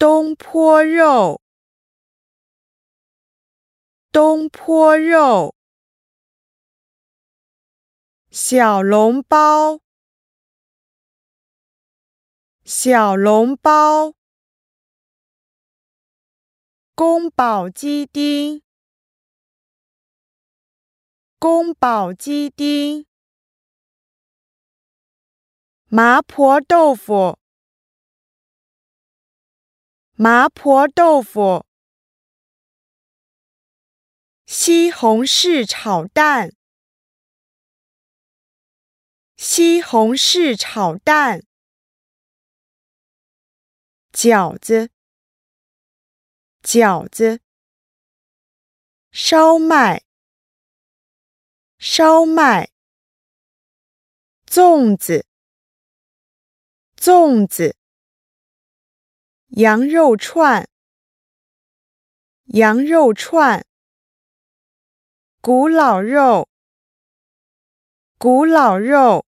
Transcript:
东坡肉，东坡肉，小笼包，小笼包，宫保鸡丁，宫保鸡丁，麻婆豆腐。麻婆豆腐、西红柿炒蛋、西红柿炒蛋、饺子、饺子、烧麦、烧麦、粽子、粽子。羊肉串，羊肉串，古老肉，古老肉。